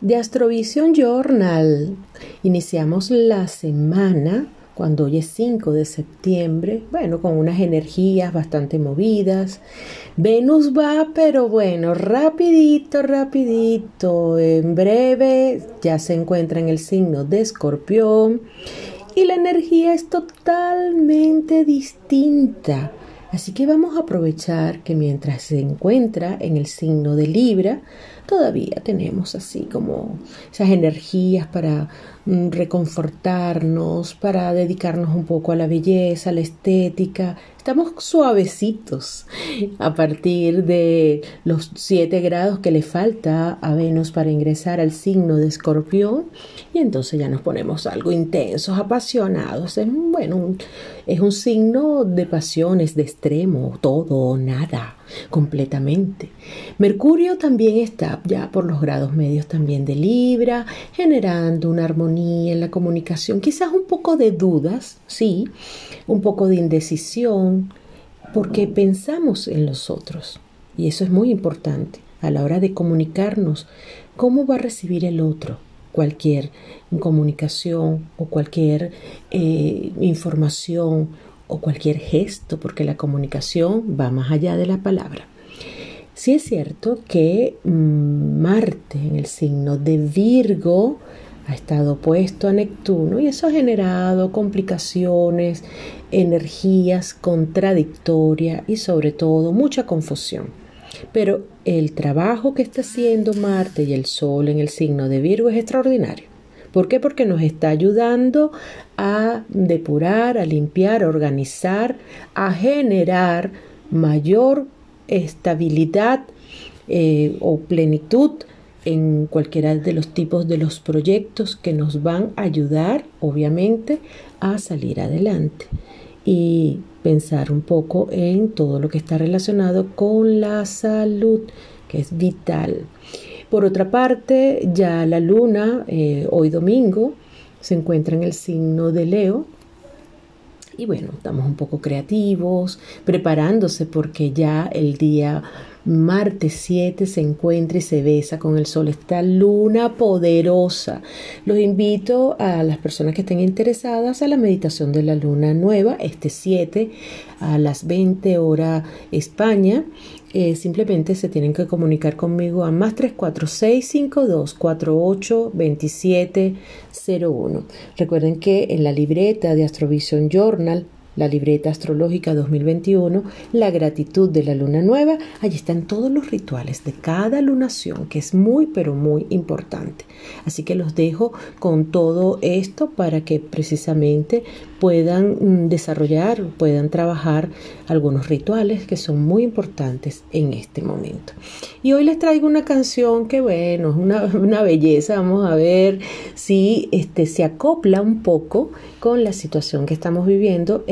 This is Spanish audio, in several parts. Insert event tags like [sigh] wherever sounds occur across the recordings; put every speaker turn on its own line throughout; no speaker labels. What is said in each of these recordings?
de Astrovision Journal. Iniciamos la semana cuando hoy es 5 de septiembre, bueno, con unas energías bastante movidas. Venus va, pero bueno, rapidito, rapidito, en breve ya se encuentra en el signo de escorpión y la energía es totalmente distinta. Así que vamos a aprovechar que mientras se encuentra en el signo de Libra, todavía tenemos así como esas energías para mm, reconfortarnos, para dedicarnos un poco a la belleza, a la estética, estamos suavecitos a partir de los 7 grados que le falta a Venus para ingresar al signo de escorpión y entonces ya nos ponemos algo intensos, apasionados. Es, bueno, es un signo de pasiones, de extremo, todo o nada, completamente. Mercurio también está ya por los grados medios también de Libra, generando una armonía en la comunicación, quizás un poco de dudas, sí, un poco de indecisión, porque pensamos en los otros. Y eso es muy importante a la hora de comunicarnos. ¿Cómo va a recibir el otro cualquier comunicación o cualquier eh, información o cualquier gesto? Porque la comunicación va más allá de la palabra. Sí es cierto que mm, Marte en el signo de Virgo ha estado opuesto a Neptuno y eso ha generado complicaciones, energías contradictorias y sobre todo mucha confusión. Pero el trabajo que está haciendo Marte y el Sol en el signo de Virgo es extraordinario. ¿Por qué? Porque nos está ayudando a depurar, a limpiar, a organizar, a generar mayor estabilidad eh, o plenitud en cualquiera de los tipos de los proyectos que nos van a ayudar, obviamente, a salir adelante y pensar un poco en todo lo que está relacionado con la salud, que es vital. Por otra parte, ya la luna, eh, hoy domingo, se encuentra en el signo de Leo. Y bueno, estamos un poco creativos, preparándose porque ya el día Marte 7 se encuentra y se besa con el Sol, esta luna poderosa. Los invito a las personas que estén interesadas a la meditación de la luna nueva, este 7 a las 20 horas España. Eh, simplemente se tienen que comunicar conmigo a más 346 52 48 27 01. Recuerden que en la libreta de Astrovision Journal la libreta astrológica 2021, la gratitud de la luna nueva, allí están todos los rituales de cada lunación, que es muy, pero muy importante. Así que los dejo con todo esto para que precisamente puedan mm, desarrollar, puedan trabajar algunos rituales que son muy importantes en este momento. Y hoy les traigo una canción que, bueno, es una, [laughs] belleza. Vamos a ver si este, se acopla un poco con la situación que estamos viviendo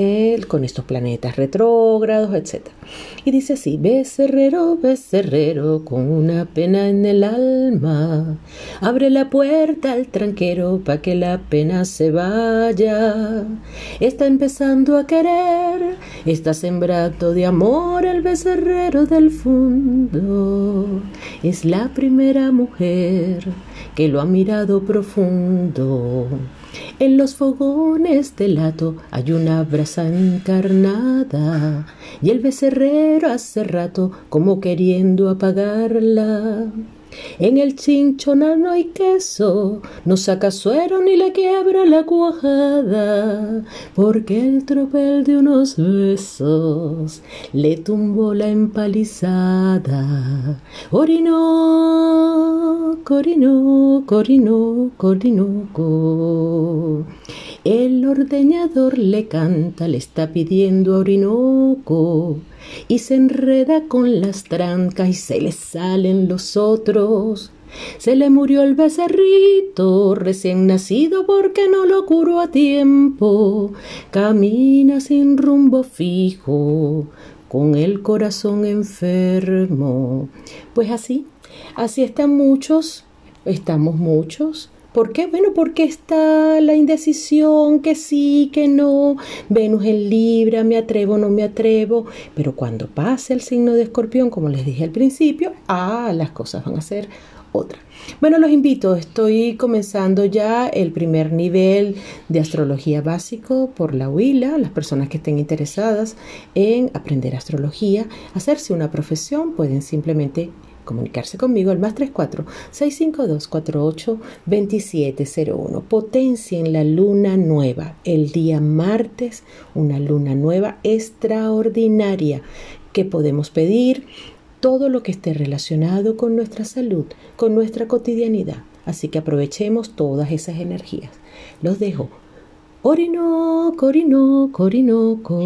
con estos planetas retrógrados, etc. Y dice así, becerrero, becerrero, con una pena en el alma, abre la puerta al tranquero para que la pena se vaya. Está empezando a querer, está sembrado de amor el becerrero del fondo. Es la primera mujer que lo ha mirado profundo. En los fogones del lato hay una brasa encarnada y el becerrero hace rato como queriendo apagarla. En el chinchonal no hay queso, no saca suero ni le quiebra la cuajada, porque el tropel de unos besos le tumbó la empalizada. El ordeñador le canta, le está pidiendo a Orinoco y se enreda con las trancas y se le salen los otros. Se le murió el becerrito recién nacido porque no lo curó a tiempo. Camina sin rumbo fijo, con el corazón enfermo. Pues así, así están muchos, estamos muchos ¿Por qué? Bueno, porque está la indecisión, que sí, que no, Venus en Libra, me atrevo, no me atrevo, pero cuando pase el signo de escorpión, como les dije al principio, ah, las cosas van a ser otra. Bueno, los invito, estoy comenzando ya el primer nivel de astrología básico por la huila, las personas que estén interesadas en aprender astrología, hacerse una profesión, pueden simplemente comunicarse conmigo al más 34 652 48 2701. Potencien la luna nueva el día martes, una luna nueva extraordinaria que podemos pedir todo lo que esté relacionado con nuestra salud, con nuestra cotidianidad. Así que aprovechemos todas esas energías. Los dejo. Orinoco, Orinoco, Orinoco.